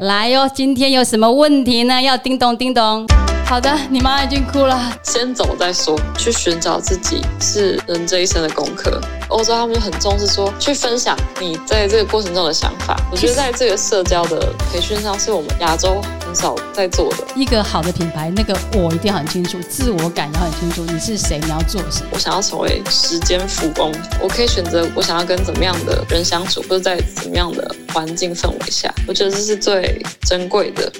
来哟，今天有什么问题呢？要叮咚叮咚。好的，你妈已经哭了。先走再说，去寻找自己是人这一生的功课。欧洲他们就很重视说，去分享你在这个过程中的想法。我觉得在这个社交的培训上，是我们亚洲少在做的。一个好的品牌，那个我一定要很清楚，自我感要很清楚，你是谁，你要做什么。我想要成为时间富翁，我可以选择我想要跟怎么样的人相处，或者在怎么样的环境氛围下，我觉得这是最珍贵的。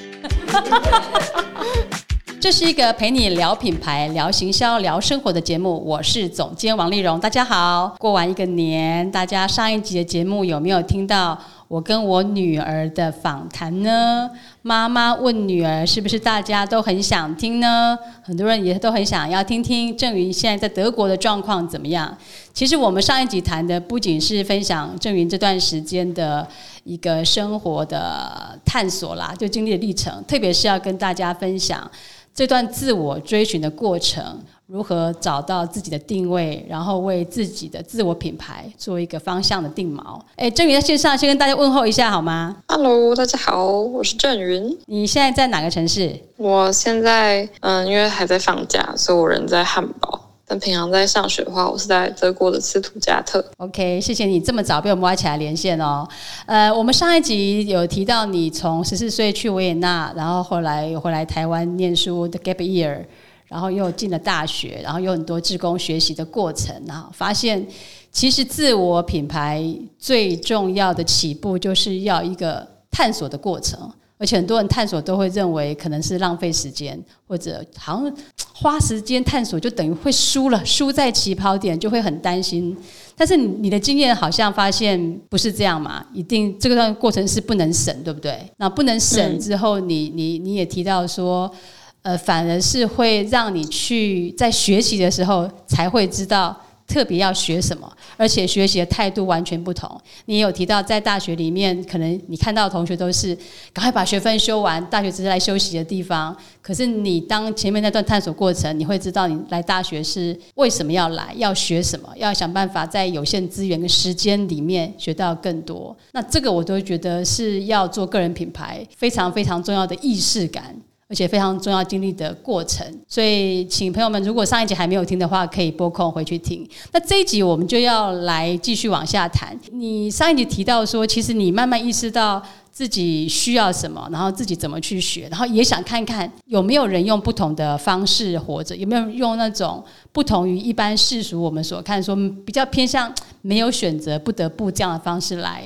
这是一个陪你聊品牌、聊行销、聊生活的节目。我是总监王丽蓉，大家好。过完一个年，大家上一集的节目有没有听到我跟我女儿的访谈呢？妈妈问女儿，是不是大家都很想听呢？很多人也都很想要听听郑云现在在德国的状况怎么样。其实我们上一集谈的不仅是分享郑云这段时间的一个生活的探索啦，就经历的历程，特别是要跟大家分享。这段自我追寻的过程，如何找到自己的定位，然后为自己的自我品牌做一个方向的定锚。哎，郑云在线上先跟大家问候一下好吗？Hello，大家好，我是郑云。你现在在哪个城市？我现在嗯，因为还在放假，所以我人在汉堡。但平常在上学的话，我是在德国的斯图加特。OK，谢谢你这么早被我们挖起来连线哦。呃，我们上一集有提到你从十四岁去维也纳，然后后来又回来台湾念书的 Gap Year，然后又进了大学，然后有很多志工学习的过程然后，发现其实自我品牌最重要的起步就是要一个探索的过程。而且很多人探索都会认为可能是浪费时间，或者好像花时间探索就等于会输了，输在起跑点就会很担心。但是你的经验好像发现不是这样嘛？一定这个段过程是不能省，对不对？那不能省之后，你你你也提到说，呃，反而是会让你去在学习的时候才会知道。特别要学什么，而且学习的态度完全不同。你有提到，在大学里面，可能你看到的同学都是赶快把学分修完，大学只是来休息的地方。可是你当前面那段探索过程，你会知道你来大学是为什么要来，要学什么，要想办法在有限资源跟时间里面学到更多。那这个我都觉得是要做个人品牌非常非常重要的意识感。而且非常重要经历的过程，所以请朋友们，如果上一集还没有听的话，可以拨空回去听。那这一集我们就要来继续往下谈。你上一集提到说，其实你慢慢意识到自己需要什么，然后自己怎么去学，然后也想看看有没有人用不同的方式活着，有没有用那种不同于一般世俗我们所看说比较偏向没有选择不得不这样的方式来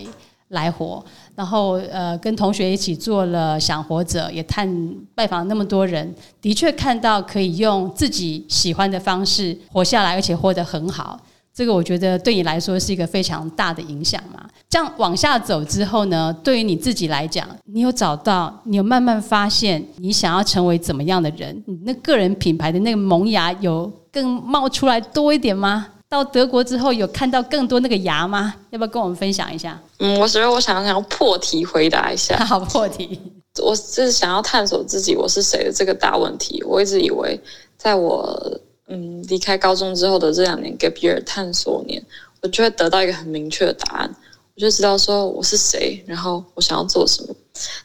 来活。然后，呃，跟同学一起做了想活着，也探拜访那么多人，的确看到可以用自己喜欢的方式活下来，而且活得很好。这个我觉得对你来说是一个非常大的影响嘛。这样往下走之后呢，对于你自己来讲，你有找到，你有慢慢发现你想要成为怎么样的人？你那个人品牌的那个萌芽有更冒出来多一点吗？到德国之后，有看到更多那个牙吗？要不要跟我们分享一下？嗯，我觉得我想想要破题回答一下。好，破题。我是想要探索自己我是谁的这个大问题。我一直以为，在我嗯离开高中之后的这两年 gap year 探索年，我就会得到一个很明确的答案，我就知道说我是谁，然后我想要做什么。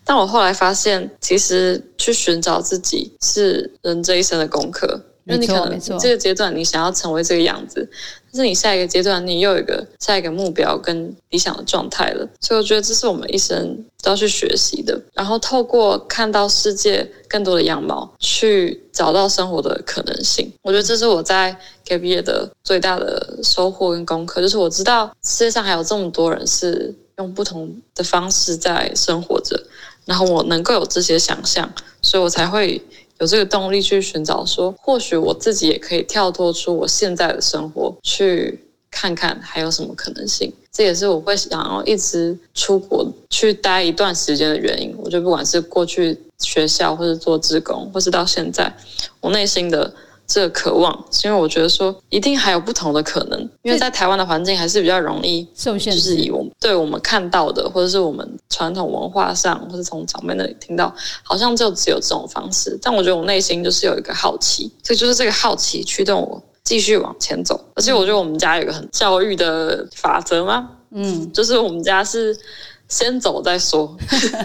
但我后来发现，其实去寻找自己是人这一生的功课。因为你可能这个阶段你想要成为这个样子，但是你下一个阶段你又有一个下一个目标跟理想的状态了，所以我觉得这是我们一生都要去学习的。然后透过看到世界更多的样貌，去找到生活的可能性。我觉得这是我在 Gap Year 的最大的收获跟功课，就是我知道世界上还有这么多人是用不同的方式在生活着，然后我能够有这些想象，所以我才会。有这个动力去寻找，说或许我自己也可以跳脱出我现在的生活，去看看还有什么可能性。这也是我会想要一直出国去待一段时间的原因。我觉得不管是过去学校，或者做志工，或是到现在，我内心的。这个渴望，是因为我觉得说一定还有不同的可能，因为在台湾的环境还是比较容易受限，就是以我们对我们看到的，或者是我们传统文化上，或者从长辈那里听到，好像就只有这种方式。但我觉得我内心就是有一个好奇，所以就是这个好奇驱动我继续往前走。而且我觉得我们家有一个很教育的法则吗？嗯，就是我们家是先走再说，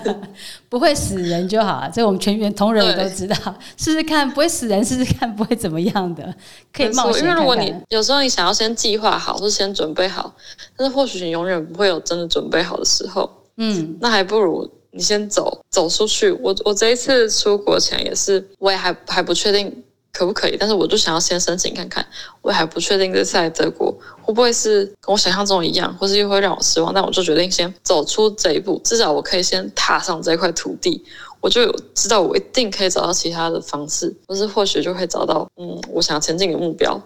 不会死人就好了。这我们全员同仁也都知道，试试看不会死人，试试看不会怎么样的，可以冒险因为如果你有时候你想要先计划好，或是先准备好，但是或许你永远不会有真的准备好的时候。嗯，那还不如你先走走出去。我我这一次出国前也是，我也还还不确定。可不可以？但是我就想要先申请看看，我还不确定这次来德国会不会是跟我想象中一样，或是又会让我失望。但我就决定先走出这一步，至少我可以先踏上这块土地，我就有知道我一定可以找到其他的方式，或是或许就会找到嗯我想前进的目标。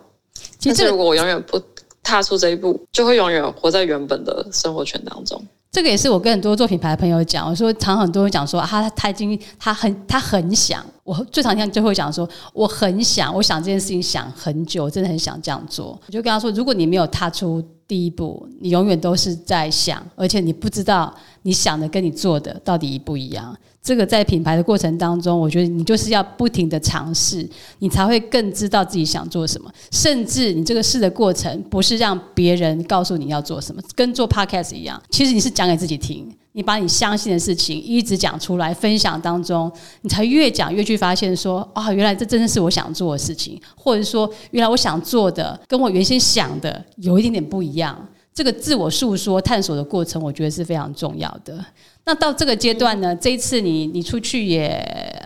但是如果我永远不踏出这一步，就会永远活在原本的生活圈当中。这个也是我跟很多做品牌的朋友讲，我说常很多人讲说，他他已经他很他很想，我最常听最后讲说，我很想，我想这件事情想很久，真的很想这样做。我就跟他说，如果你没有踏出第一步，你永远都是在想，而且你不知道你想的跟你做的到底一不一样。这个在品牌的过程当中，我觉得你就是要不停的尝试，你才会更知道自己想做什么。甚至你这个试的过程，不是让别人告诉你要做什么，跟做 podcast 一样，其实你是讲给自己听。你把你相信的事情一直讲出来，分享当中，你才越讲越去发现说，啊，原来这真的是我想做的事情，或者说，原来我想做的跟我原先想的有一点点不一样。这个自我诉说、探索的过程，我觉得是非常重要的。那到这个阶段呢？这一次你你出去也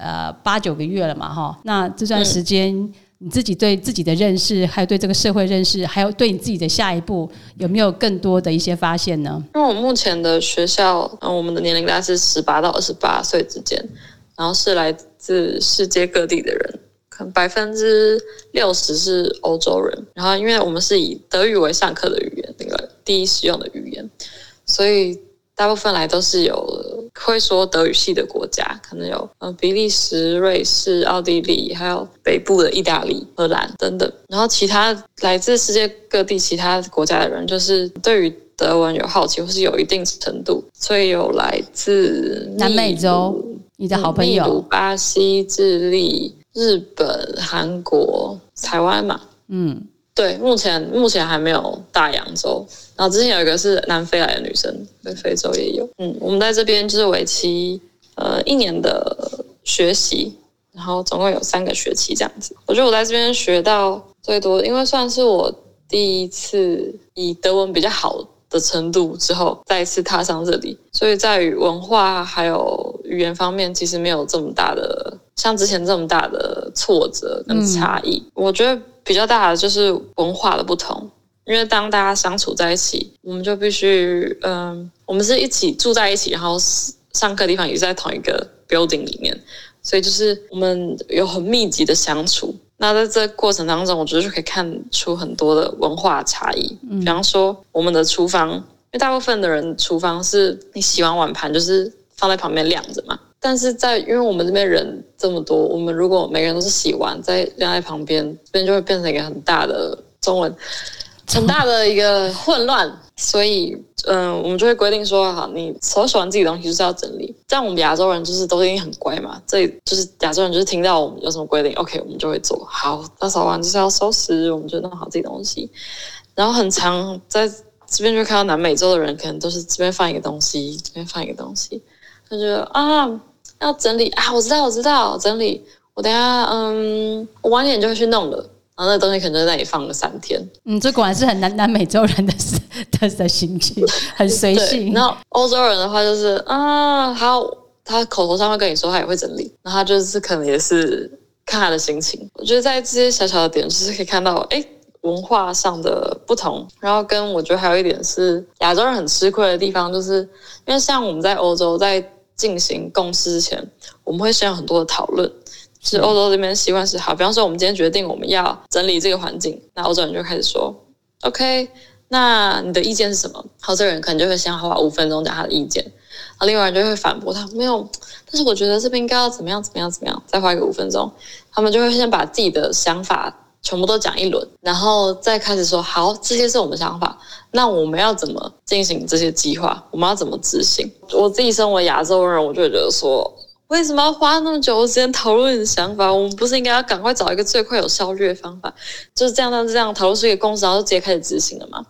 呃八九个月了嘛，哈。那这段时间你自己对自己的认识，还有对这个社会认识，还有对你自己的下一步，有没有更多的一些发现呢？因为我目前的学校，嗯，我们的年龄大概是十八到二十八岁之间，然后是来自世界各地的人，可能百分之六十是欧洲人。然后因为我们是以德语为上课的，第一使用的语言，所以。大部分来都是有会说德语系的国家，可能有呃比利时、瑞士、奥地利，还有北部的意大利、荷兰等等。然后其他来自世界各地其他国家的人，就是对于德文有好奇或是有一定程度，所以有来自南美洲，你的好朋友，巴西、智利、日本、韩国、台湾嘛，嗯。对，目前目前还没有大洋洲，然后之前有一个是南非来的女生，对，非洲也有。嗯，我们在这边就是为期呃一年的学习，然后总共有三个学期这样子。我觉得我在这边学到最多，因为算是我第一次以德文比较好的程度之后再次踏上这里，所以在于文化还有语言方面，其实没有这么大的像之前这么大的挫折跟差异。我觉得。比较大的就是文化的不同，因为当大家相处在一起，我们就必须，嗯，我们是一起住在一起，然后上课地方也是在同一个 building 里面，所以就是我们有很密集的相处。那在这过程当中，我觉得就可以看出很多的文化差异。比方说，我们的厨房，因为大部分的人厨房是你洗完碗盘就是放在旁边晾着嘛。但是在因为我们这边人这么多，我们如果每个人都是洗完再晾在旁边，这边就会变成一个很大的中文很大的一个混乱。所以，嗯，我们就会规定说，好，你手洗完自己东西就是要整理。这样我们亚洲人就是都已经很乖嘛，这里就是亚洲人就是听到我们有什么规定，OK，我们就会做好。打扫完就是要收拾，我们就弄好自己东西。然后很长在这边就看到南美洲的人，可能都是这边放一个东西，这边放一个东西，他就啊。要整理啊！我知道，我知道，整理。我等下，嗯，我晚点就会去弄了。然后那东西可能在那里放了三天。嗯，这果然是很南南美洲人的的的心情，很随性。然后欧洲人的话就是啊，他他口头上会跟你说他也会整理，然后他就是可能也是看他的心情。我觉得在这些小小的点，就是可以看到哎文化上的不同。然后跟我觉得还有一点是亚洲人很吃亏的地方，就是因为像我们在欧洲在。进行共识之前，我们会先有很多的讨论。是欧洲这边习惯是好，比方说我们今天决定我们要整理这个环境，那欧洲人就开始说：“OK，那你的意见是什么？”好，这个人可能就会先花五分钟讲他的意见，然后另外人就会反驳他：“没有，但是我觉得这边应该要怎么样怎么样怎么样。”再花一个五分钟，他们就会先把自己的想法。全部都讲一轮，然后再开始说好，这些是我们想法。那我们要怎么进行这些计划？我们要怎么执行？我自己身为亚洲人，我就觉得说，为什么要花那么久的时间讨论你的想法？我们不是应该要赶快找一个最快有效率的方法，就是这样、这样、这样讨论出一个公司，然后直接开始执行了吗？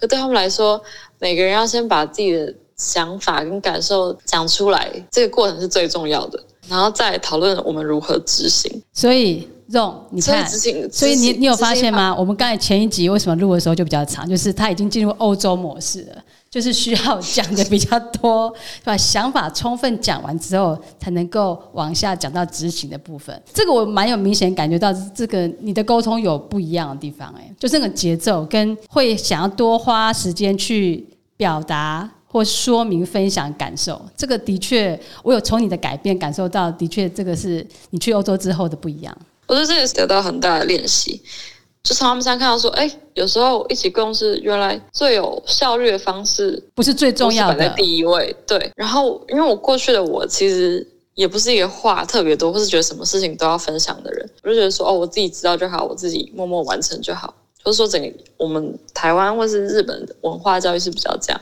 可对他们来说，每个人要先把自己的想法跟感受讲出来，这个过程是最重要的，然后再讨论我们如何执行。所以。用你看，所以你你有发现吗？我们刚才前一集为什么录的时候就比较长，就是他已经进入欧洲模式了，就是需要讲的比较多，把想法充分讲完之后，才能够往下讲到执行的部分。这个我蛮有明显感觉到，这个你的沟通有不一样的地方，哎，就这个节奏跟会想要多花时间去表达或说明、分享感受，这个的确我有从你的改变感受到，的确这个是你去欧洲之后的不一样。我觉得这也是得到很大的练习，就从他们身上看到说，哎，有时候一起共事，原来最有效率的方式不是最重要的，摆在第一位。对，然后因为我过去的我其实也不是一个话特别多，或是觉得什么事情都要分享的人，我就觉得说，哦，我自己知道就好，我自己默默完成就好。就是说，整个我们台湾或是日本文化教育是比较这样，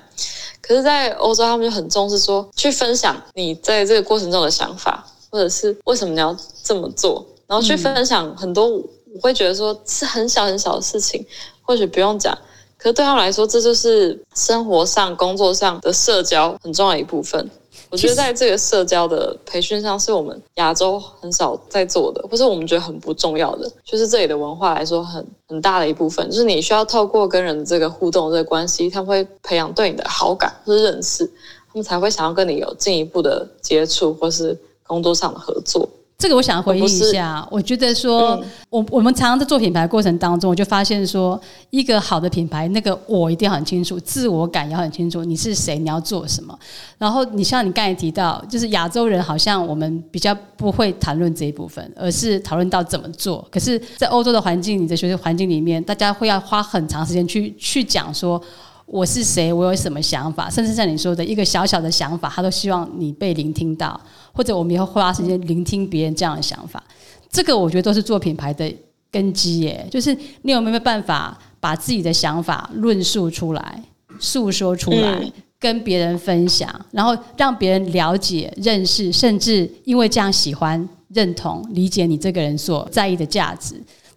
可是，在欧洲他们就很重视说，去分享你在这个过程中的想法，或者是为什么你要这么做。然后去分享很多，我会觉得说是很小很小的事情，或许不用讲，可是对他们来说，这就是生活上、工作上的社交很重要一部分。我觉得在这个社交的培训上，是我们亚洲很少在做的，或是我们觉得很不重要的，就是这里的文化来说很很大的一部分，就是你需要透过跟人这个互动、这个关系，他们会培养对你的好感或是认识，他们才会想要跟你有进一步的接触，或是工作上的合作。这个我想回应一下，我觉得说，我我们常常在做品牌过程当中，我就发现说，一个好的品牌，那个我一定要很清楚，自我感要很清楚，你是谁，你要做什么。然后你像你刚才提到，就是亚洲人好像我们比较不会谈论这一部分，而是讨论到怎么做。可是，在欧洲的环境，你的学习环境里面，大家会要花很长时间去去讲说。我是谁？我有什么想法？甚至像你说的一个小小的想法，他都希望你被聆听到，或者我们以后花时间聆听别人这样的想法。这个我觉得都是做品牌的根基耶。就是你有没有办法把自己的想法论述出来、诉说出来，跟别人分享，然后让别人了解、认识，甚至因为这样喜欢、认同、理解你这个人所在意的价值。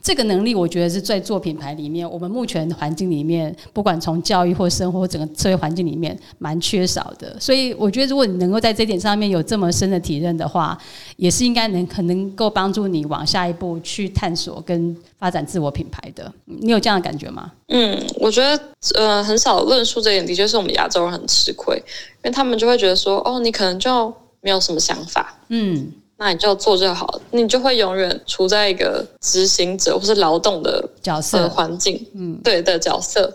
这个能力，我觉得是在做品牌里面，我们目前环境里面，不管从教育或生活整个社会环境里面，蛮缺少的。所以，我觉得如果你能够在这点上面有这么深的体认的话，也是应该能可能够帮助你往下一步去探索跟发展自我品牌的。你有这样的感觉吗？嗯，我觉得呃，很少论述这点，的确是我们亚洲人很吃亏，因为他们就会觉得说，哦，你可能就没有什么想法。嗯。那你就做就好，你就会永远处在一个执行者或是劳动的角色环境，嗯，对的角色。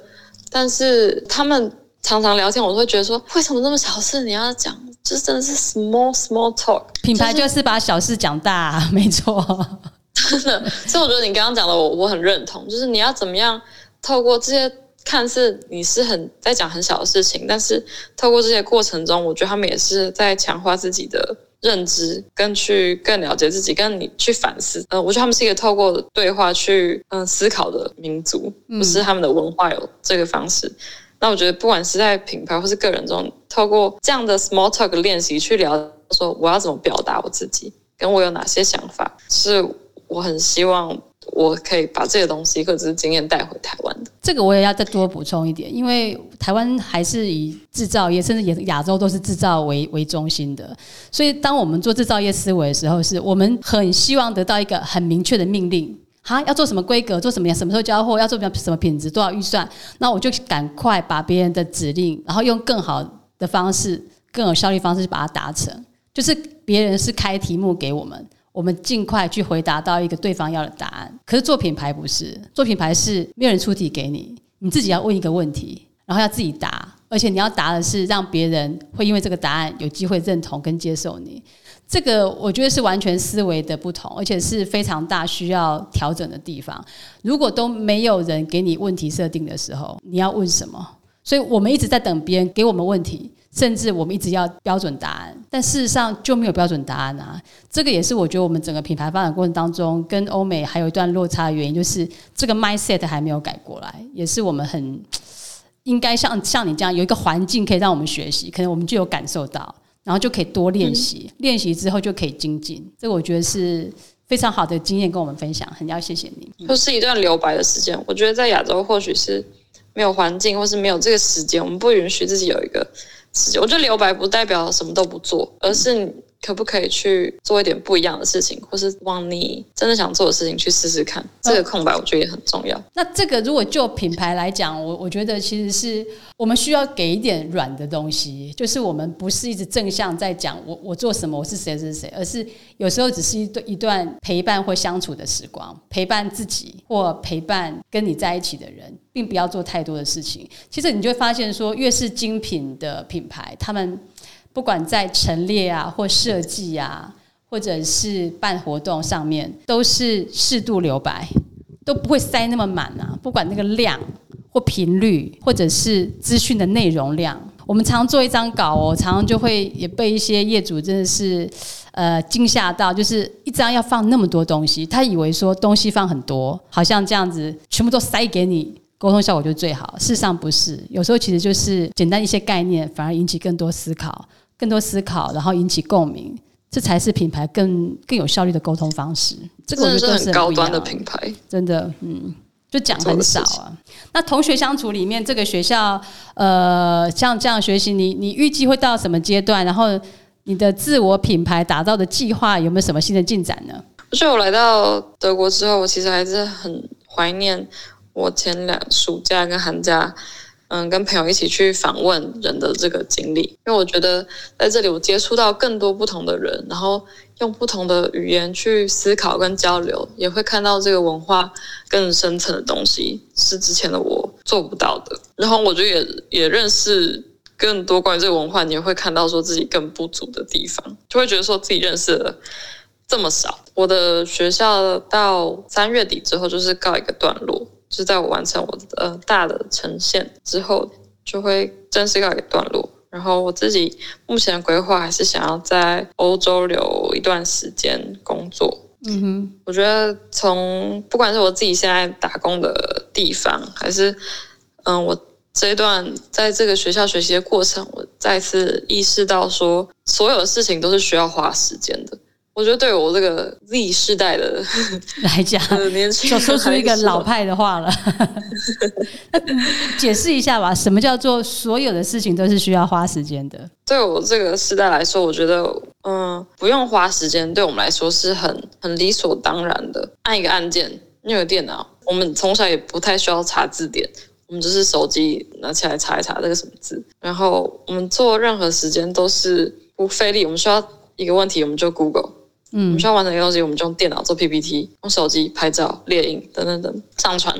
但是他们常常聊天，我都会觉得说，为什么那么小事你要讲？就真的是 small small talk。品牌就是把小事讲大，没错。真的，所以我觉得你刚刚讲的，我我很认同。就是你要怎么样透过这些看似你是很在讲很小的事情，但是透过这些过程中，我觉得他们也是在强化自己的。认知跟去更了解自己，跟你去反思。呃，我觉得他们是一个透过对话去嗯思考的民族，不是他们的文化有这个方式。那我觉得不管是在品牌或是个人中，透过这样的 small talk 练习去聊，说我要怎么表达我自己，跟我有哪些想法，是我很希望。我可以把这个东西或者是经验带回台湾的。这个我也要再多补充一点，因为台湾还是以制造业，甚至也亚洲都是制造为为中心的。所以，当我们做制造业思维的时候，是我们很希望得到一个很明确的命令：哈，要做什么规格，做什么样，什么时候交货，要做什么什么品质，多少预算。那我就赶快把别人的指令，然后用更好的方式、更有效率方式去把它达成。就是别人是开题目给我们。我们尽快去回答到一个对方要的答案。可是做品牌不是，做品牌是没有人出题给你，你自己要问一个问题，然后要自己答，而且你要答的是让别人会因为这个答案有机会认同跟接受你。这个我觉得是完全思维的不同，而且是非常大需要调整的地方。如果都没有人给你问题设定的时候，你要问什么？所以我们一直在等别人给我们问题。甚至我们一直要标准答案，但事实上就没有标准答案啊！这个也是我觉得我们整个品牌发展过程当中跟欧美还有一段落差的原因，就是这个 mindset 还没有改过来，也是我们很应该像像你这样有一个环境可以让我们学习，可能我们就有感受到，然后就可以多练习，练习之后就可以精进。这个我觉得是非常好的经验跟我们分享，很要谢谢你。就是一段留白的时间，我觉得在亚洲或许是没有环境，或是没有这个时间，我们不允许自己有一个。我觉得留白不代表什么都不做，而是可不可以去做一点不一样的事情，或是往你真的想做的事情去试试看。这个空白我觉得也很重要。那这个如果就品牌来讲，我我觉得其实是我们需要给一点软的东西，就是我们不是一直正向在讲我我做什么，我是谁是谁，而是有时候只是一段一段陪伴或相处的时光，陪伴自己或陪伴跟你在一起的人，并不要做太多的事情。其实你就会发现说，越是精品的品牌，他们。不管在陈列啊，或设计啊，或者是办活动上面，都是适度留白，都不会塞那么满啊。不管那个量或频率，或者是资讯的内容量，我们常做一张稿哦，常常就会也被一些业主真的是呃惊吓到，就是一张要放那么多东西，他以为说东西放很多，好像这样子全部都塞给你，沟通效果就最好。事实上不是，有时候其实就是简单一些概念，反而引起更多思考。更多思考，然后引起共鸣，这才是品牌更更有效率的沟通方式。这个我觉得是很高端的品牌，真的，嗯，就讲很少啊。那同学相处里面，这个学校，呃，像这样学习，你你预计会到什么阶段？然后你的自我品牌打造的计划有没有什么新的进展呢？所以我来到德国之后，我其实还是很怀念我前两暑假跟寒假。嗯，跟朋友一起去访问人的这个经历，因为我觉得在这里我接触到更多不同的人，然后用不同的语言去思考跟交流，也会看到这个文化更深层的东西，是之前的我做不到的。然后我就也也认识更多关于这个文化，你也会看到说自己更不足的地方，就会觉得说自己认识的这么少。我的学校到三月底之后就是告一个段落。是在我完成我的大的呈现之后，就会正式告一段落。然后我自己目前的规划还是想要在欧洲留一段时间工作。嗯哼，我觉得从不管是我自己现在打工的地方，还是嗯我这一段在这个学校学习的过程，我再次意识到说，所有的事情都是需要花时间的。我觉得对我这个 Z 世代的 来讲，就说出一个老派的话了。解释一下吧，什么叫做所有的事情都是需要花时间的？对我这个时代来说，我觉得嗯，不用花时间，对我们来说是很很理所当然的。按一个按键，那个电脑，我们从小也不太需要查字典，我们就是手机拿起来查一查这个什么字。然后我们做任何时间都是不费力，我们需要一个问题，我们就 Google。嗯，我们需要完成一个东西，我们就用电脑做 PPT，用手机拍照、列印等等等上传，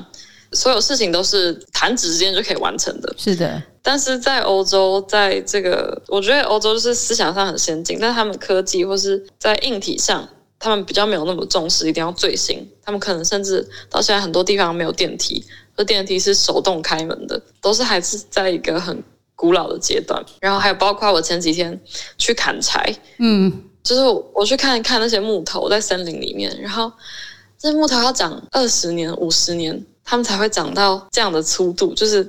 所有事情都是弹指之间就可以完成的。是的，但是在欧洲，在这个我觉得欧洲就是思想上很先进，但他们科技或是在硬体上，他们比较没有那么重视，一定要最新。他们可能甚至到现在很多地方没有电梯，而电梯是手动开门的，都是还是在一个很古老的阶段。然后还有包括我前几天去砍柴，嗯。就是我去看一看那些木头在森林里面，然后这木头要长二十年、五十年，它们才会长到这样的粗度，就是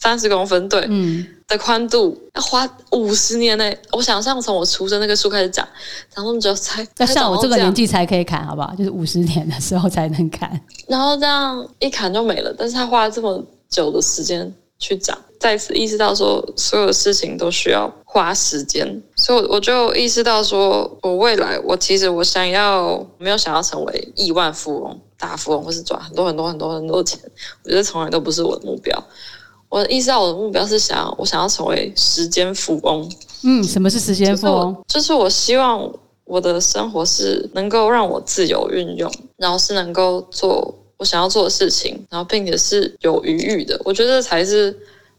三十公分对，嗯，的宽度要花五十年呢。我想象从我出生那个树开始长，长那么久才，要像我这个年纪才可以砍，好不好？就是五十年的时候才能砍，然后这样一砍就没了。但是它花了这么久的时间去长。再次意识到说，所有的事情都需要花时间，所以我就意识到说，我未来我其实我想要没有想要成为亿万富翁、大富翁，或是赚很多很多很多很多钱，我觉得从来都不是我的目标。我意识到我的目标是想，我想要成为时间富翁。嗯，什么是时间富翁？就是我希望我的生活是能够让我自由运用，然后是能够做我想要做的事情，然后并且是有余裕的。我觉得才是。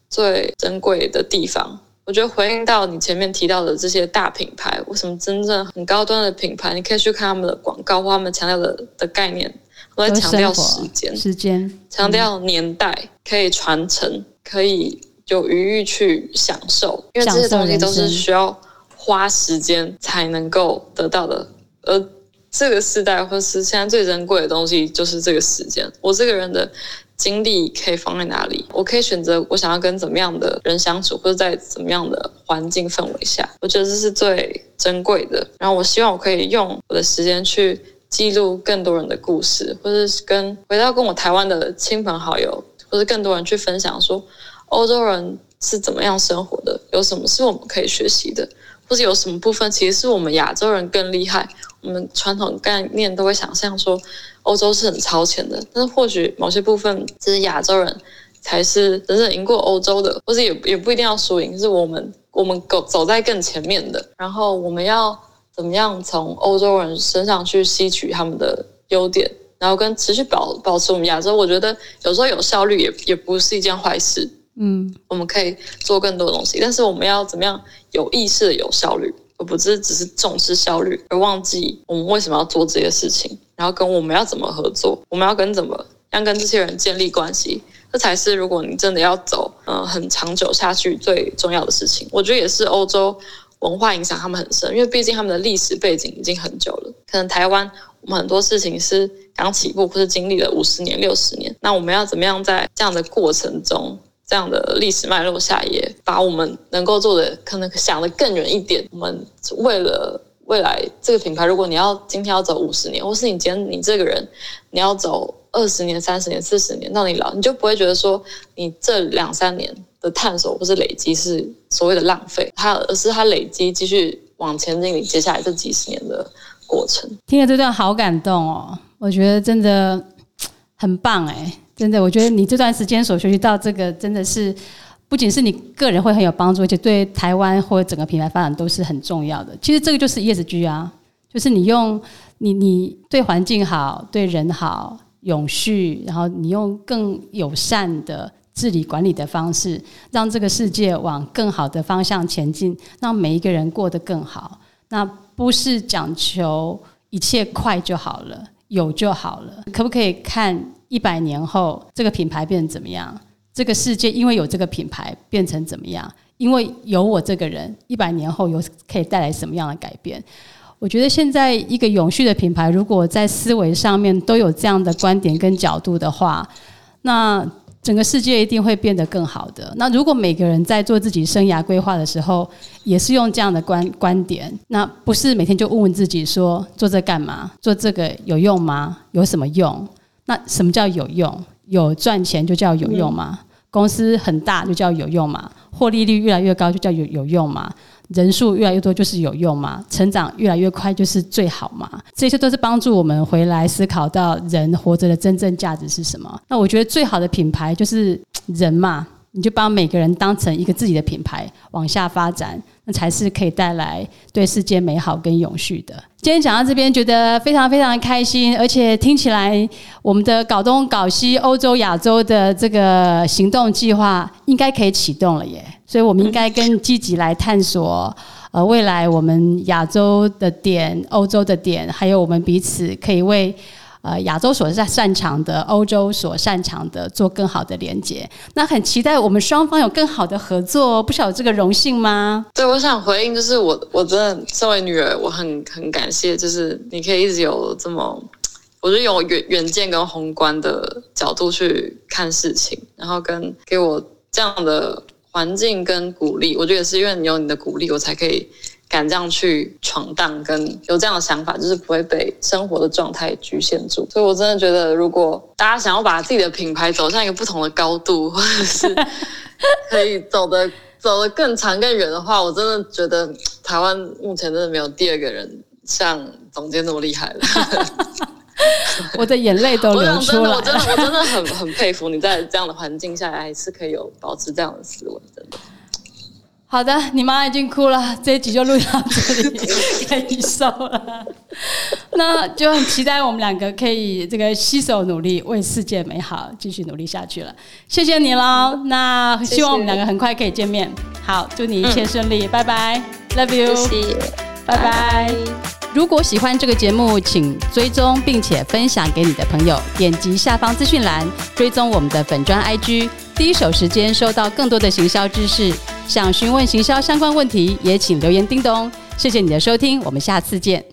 最珍贵的地方，我觉得回应到你前面提到的这些大品牌，为什么真正很高端的品牌，你可以去看他们的广告或他们强调的的概念，都在强调时间，时间，强调年代可以传承，可以有余裕去享受，因为这些东西都是需要花时间才能够得到的，而这个时代或是现在最珍贵的东西就是这个时间。我这个人的。精力可以放在哪里？我可以选择我想要跟怎么样的人相处，或者在怎么样的环境氛围下，我觉得这是最珍贵的。然后我希望我可以用我的时间去记录更多人的故事，或者是跟回到跟我台湾的亲朋好友，或者更多人去分享说，欧洲人是怎么样生活的，有什么是我们可以学习的，或者有什么部分其实是我们亚洲人更厉害。我们传统概念都会想象说欧洲是很超前的，但是或许某些部分，其实亚洲人才是真正赢过欧洲的，或者也也不一定要输赢，是我们 我们走走在更前面的。然后我们要怎么样从欧洲人身上去吸取他们的优点，然后跟持续保保持我们亚洲，我觉得有时候有效率也也不是一件坏事。嗯，我们可以做更多东西，但是我们要怎么样有意识的有效率？而不是只是重视效率，而忘记我们为什么要做这些事情，然后跟我们要怎么合作，我们要跟怎么样跟这些人建立关系，这才是如果你真的要走，嗯，很长久下去最重要的事情。我觉得也是欧洲文化影响他们很深，因为毕竟他们的历史背景已经很久了。可能台湾我们很多事情是刚起步，或是经历了五十年、六十年，那我们要怎么样在这样的过程中？这样的历史脉络下，也把我们能够做的可能想的更远一点。我们为了未来这个品牌，如果你要今天要走五十年，或是你今天你这个人你要走二十年、三十年、四十年，到你老，你就不会觉得说你这两三年的探索或是累积是所谓的浪费，它而是它累积继续往前进你接下来这几十年的过程。听了这段好感动哦，我觉得真的很棒哎。真的，我觉得你这段时间所学习到这个，真的是不仅是你个人会很有帮助，而且对台湾或整个品牌发展都是很重要的。其实这个就是 ESG 啊，就是你用你你对环境好、对人好、永续，然后你用更友善的治理管理的方式，让这个世界往更好的方向前进，让每一个人过得更好。那不是讲求一切快就好了，有就好了，可不可以看？一百年后，这个品牌变成怎么样？这个世界因为有这个品牌变成怎么样？因为有我这个人，一百年后有可以带来什么样的改变？我觉得现在一个永续的品牌，如果在思维上面都有这样的观点跟角度的话，那整个世界一定会变得更好的。那如果每个人在做自己生涯规划的时候，也是用这样的观观点，那不是每天就问问自己说：做这干嘛？做这个有用吗？有什么用？那什么叫有用？有赚钱就叫有用吗？公司很大就叫有用吗？获利率越来越高就叫有有用吗？人数越来越多就是有用吗？成长越来越快就是最好吗？这些都是帮助我们回来思考到人活着的真正价值是什么。那我觉得最好的品牌就是人嘛。你就把每个人当成一个自己的品牌往下发展，那才是可以带来对世界美好跟永续的。今天讲到这边，觉得非常非常开心，而且听起来我们的搞东搞西欧洲亚洲的这个行动计划应该可以启动了耶。所以我们应该更积极来探索，呃，未来我们亚洲的点、欧洲的点，还有我们彼此可以为。呃，亚洲所擅擅长的，欧洲所擅长的，做更好的连接。那很期待我们双方有更好的合作，不晓得这个荣幸吗？对，我想回应，就是我我真的身为女儿，我很很感谢，就是你可以一直有这么，我觉得有远远见跟宏观的角度去看事情，然后跟给我这样的环境跟鼓励。我觉得也是因为你有你的鼓励，我才可以。敢这样去闯荡，跟有这样的想法，就是不会被生活的状态局限住。所以我真的觉得，如果大家想要把自己的品牌走向一个不同的高度，或者是可以走的 走得更长更远的话，我真的觉得台湾目前真的没有第二个人像总监那么厉害了。我的眼泪都流出来了。我真的，我真的很很佩服你在这样的环境下还是可以有保持这样的思维，真的。好的，你妈已经哭了，这一集就录到这里，可以收了。那就很期待我们两个可以这个携手努力，为世界美好继续努力下去了。谢谢你喽，那希望我们两个很快可以见面。好，祝你一切顺利，拜拜，Love you，谢谢，拜拜。如果喜欢这个节目，请追踪并且分享给你的朋友，点击下方资讯栏追踪我们的粉砖 IG，第一手时间收到更多的行销知识。想询问行销相关问题，也请留言叮咚。谢谢你的收听，我们下次见。